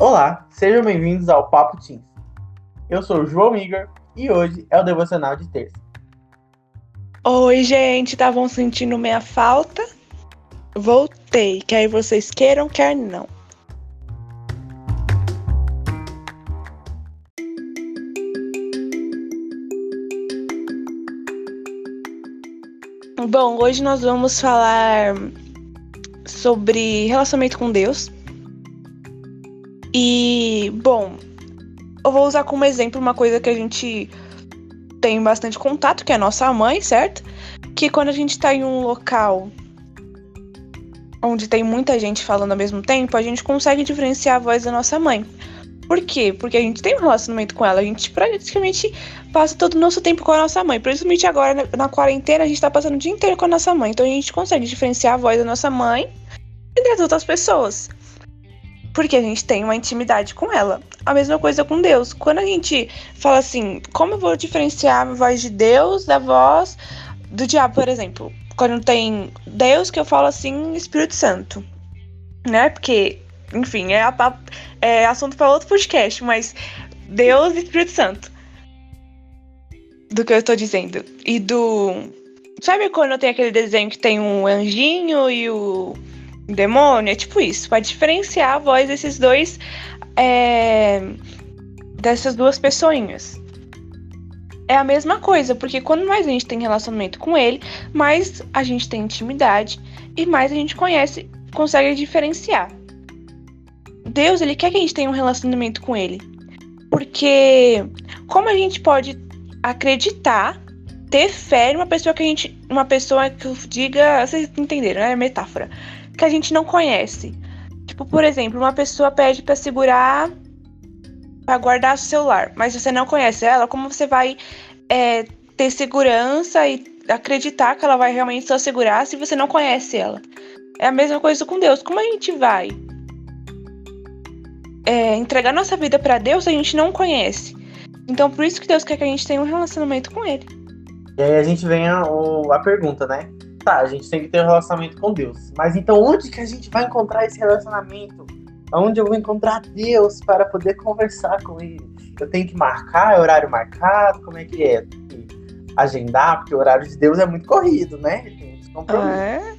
Olá, sejam bem-vindos ao Papo Teams. Eu sou o João Miger e hoje é o devocional de terça. Oi, gente, estavam sentindo minha falta? Voltei, quer vocês queiram, quer não. Bom, hoje nós vamos falar sobre relacionamento com Deus. E, bom, eu vou usar como exemplo uma coisa que a gente tem bastante contato, que é a nossa mãe, certo? Que quando a gente tá em um local onde tem muita gente falando ao mesmo tempo, a gente consegue diferenciar a voz da nossa mãe. Por quê? Porque a gente tem um relacionamento com ela, a gente praticamente passa todo o nosso tempo com a nossa mãe. Principalmente agora na, na quarentena, a gente tá passando o dia inteiro com a nossa mãe. Então a gente consegue diferenciar a voz da nossa mãe e das outras pessoas. Porque a gente tem uma intimidade com ela. A mesma coisa com Deus. Quando a gente fala assim, como eu vou diferenciar a voz de Deus da voz do diabo, por exemplo? Quando tem Deus, que eu falo assim, Espírito Santo. Né? Porque, enfim, é, a, é assunto para outro podcast, mas Deus e Espírito Santo. Do que eu estou dizendo. E do. Sabe quando tem aquele desenho que tem um anjinho e o demônio, é tipo isso, para diferenciar a voz desses dois, é, dessas duas pessoinhas. É a mesma coisa, porque quando mais a gente tem relacionamento com ele, mais a gente tem intimidade e mais a gente conhece, consegue diferenciar. Deus, ele quer que a gente tenha um relacionamento com ele. Porque como a gente pode acreditar, ter fé em uma pessoa que a gente, uma pessoa que diga, vocês entenderam, né? É metáfora que a gente não conhece. Tipo, por exemplo, uma pessoa pede para segurar, para guardar o celular, mas você não conhece ela, como você vai é, ter segurança e acreditar que ela vai realmente só segurar se você não conhece ela? É a mesma coisa com Deus. Como a gente vai é, entregar nossa vida para Deus se a gente não conhece? Então, por isso que Deus quer que a gente tenha um relacionamento com Ele. E aí a gente vem a, a pergunta, né? Tá, a gente tem que ter um relacionamento com Deus. Mas então onde que a gente vai encontrar esse relacionamento? Onde eu vou encontrar Deus para poder conversar com Ele? Eu tenho que marcar, é horário marcado? Como é que é? Tem que agendar, porque o horário de Deus é muito corrido, né? Tem Ah, é?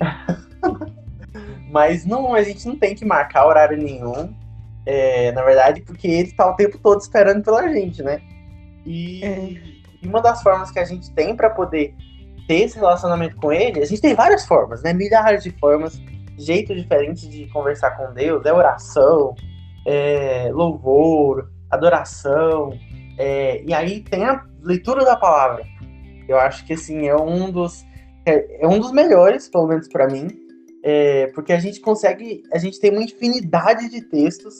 Mas não, a gente não tem que marcar horário nenhum. É, na verdade, porque ele está o tempo todo esperando pela gente, né? E, é. e uma das formas que a gente tem para poder ter esse relacionamento com ele, a gente tem várias formas, né? Milhares de formas, jeitos diferentes de conversar com Deus, é oração, é louvor, adoração, é, e aí tem a leitura da palavra. Eu acho que assim é um dos é, é um dos melhores, pelo menos para mim, é, porque a gente consegue, a gente tem uma infinidade de textos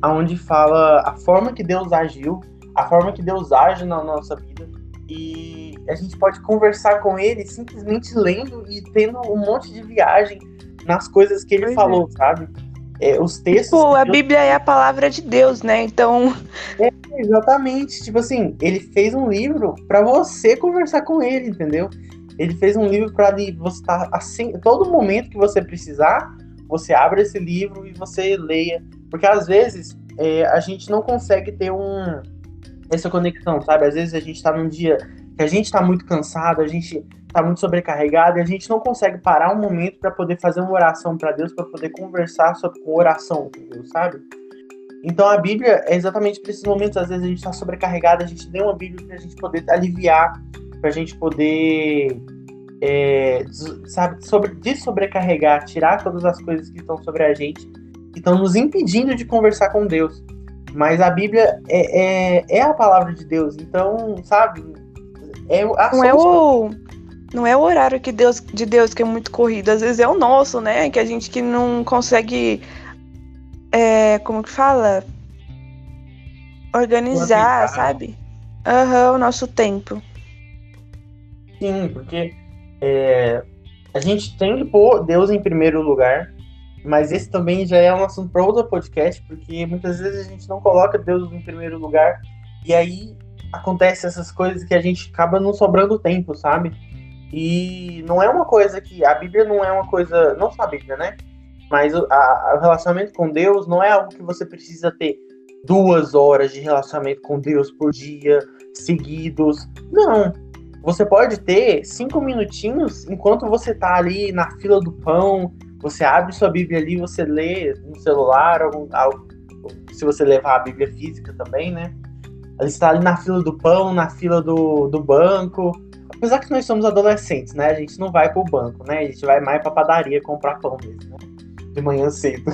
aonde fala a forma que Deus agiu, a forma que Deus age na nossa vida e a gente pode conversar com ele simplesmente lendo e tendo um monte de viagem nas coisas que ele pois falou, é. sabe? É, os textos. Pô, a Bíblia é a palavra de Deus, né? Então. É, exatamente. Tipo assim, ele fez um livro para você conversar com ele, entendeu? Ele fez um livro para você estar tá, assim, todo momento que você precisar, você abre esse livro e você leia, porque às vezes é, a gente não consegue ter um essa conexão, sabe? Às vezes a gente tá num dia que a gente está muito cansado, a gente está muito sobrecarregado e a gente não consegue parar um momento para poder fazer uma oração para Deus, para poder conversar sobre com oração com Deus, sabe? Então a Bíblia é exatamente para esses momentos, às vezes a gente está sobrecarregado, a gente tem uma Bíblia para a gente poder aliviar, para a gente poder, é, sabe, sobre, sobrecarregar, tirar todas as coisas que estão sobre a gente, que estão nos impedindo de conversar com Deus. Mas a Bíblia é, é, é a palavra de Deus, então, sabe, é não é o não é o horário que Deus, de Deus que é muito corrido, às vezes é o nosso, né? Que a gente que não consegue é, como que fala? Organizar, sabe? Aham, uhum, o nosso tempo. Sim, porque é, a gente tem que pôr Deus em primeiro lugar, mas esse também já é um assunto para outro podcast, porque muitas vezes a gente não coloca Deus em primeiro lugar, e aí acontece essas coisas que a gente acaba não sobrando tempo, sabe? E não é uma coisa que. A Bíblia não é uma coisa. Não só a Bíblia, né? Mas o, a, o relacionamento com Deus não é algo que você precisa ter duas horas de relacionamento com Deus por dia, seguidos. Não. Você pode ter cinco minutinhos enquanto você tá ali na fila do pão, você abre sua Bíblia ali, você lê no celular, algum, algo, se você levar a Bíblia física também, né? Ele está ali na fila do pão, na fila do, do banco. Apesar que nós somos adolescentes, né? A gente não vai pro banco, né? A gente vai mais pra padaria comprar pão mesmo, né? De manhã cedo.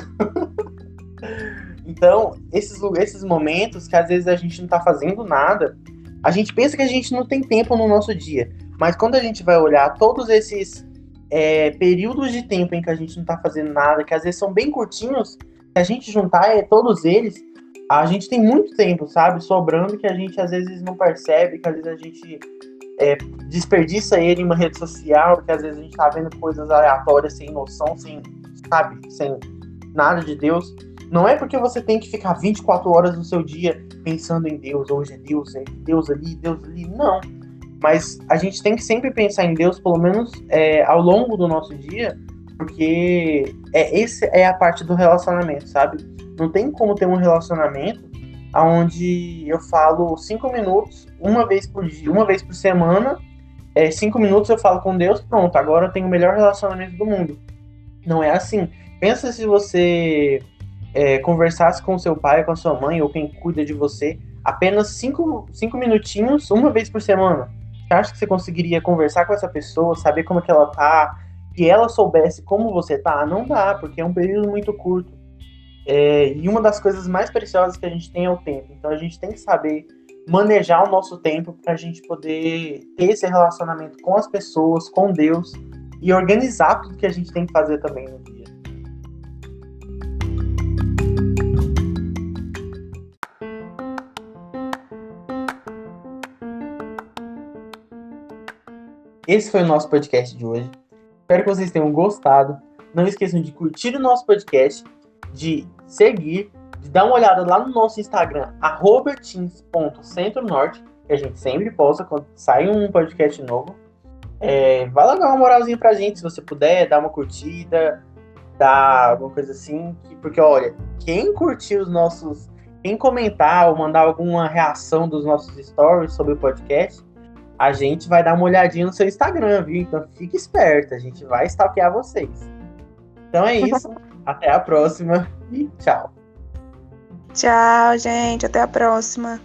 então, esses, esses momentos que às vezes a gente não tá fazendo nada, a gente pensa que a gente não tem tempo no nosso dia. Mas quando a gente vai olhar todos esses é, períodos de tempo em que a gente não tá fazendo nada, que às vezes são bem curtinhos, se a gente juntar é, todos eles, a gente tem muito tempo, sabe, sobrando que a gente às vezes não percebe, que às vezes a gente é, desperdiça ele em uma rede social, que às vezes a gente tá vendo coisas aleatórias, sem noção, sem, sabe, sem nada de Deus. Não é porque você tem que ficar 24 horas do seu dia pensando em Deus, hoje é Deus, é Deus ali, Deus ali. Não. Mas a gente tem que sempre pensar em Deus, pelo menos é, ao longo do nosso dia, porque é, esse é a parte do relacionamento, sabe? Não tem como ter um relacionamento onde eu falo cinco minutos, uma vez por dia, uma vez por semana, é, cinco minutos eu falo com Deus, pronto, agora eu tenho o melhor relacionamento do mundo. Não é assim. Pensa se você é, conversasse com seu pai, com a sua mãe, ou quem cuida de você, apenas cinco, cinco minutinhos, uma vez por semana. Você acha que você conseguiria conversar com essa pessoa, saber como é que ela tá, que ela soubesse como você tá? Não dá, porque é um período muito curto. É, e uma das coisas mais preciosas que a gente tem é o tempo. Então a gente tem que saber manejar o nosso tempo para a gente poder ter esse relacionamento com as pessoas, com Deus e organizar tudo que a gente tem que fazer também no dia. Esse foi o nosso podcast de hoje. Espero que vocês tenham gostado. Não esqueçam de curtir o nosso podcast de seguir, de dar uma olhada lá no nosso Instagram, teams.centronorte, que a gente sempre posta quando sai um podcast novo. É, vai lá dar uma moralzinha pra gente, se você puder, dar uma curtida, dar alguma coisa assim. Porque, olha, quem curtir os nossos. Quem comentar ou mandar alguma reação dos nossos stories sobre o podcast, a gente vai dar uma olhadinha no seu Instagram, viu? Então fique esperto, a gente vai stalkear vocês. Então é isso. Até a próxima e tchau. Tchau, gente. Até a próxima.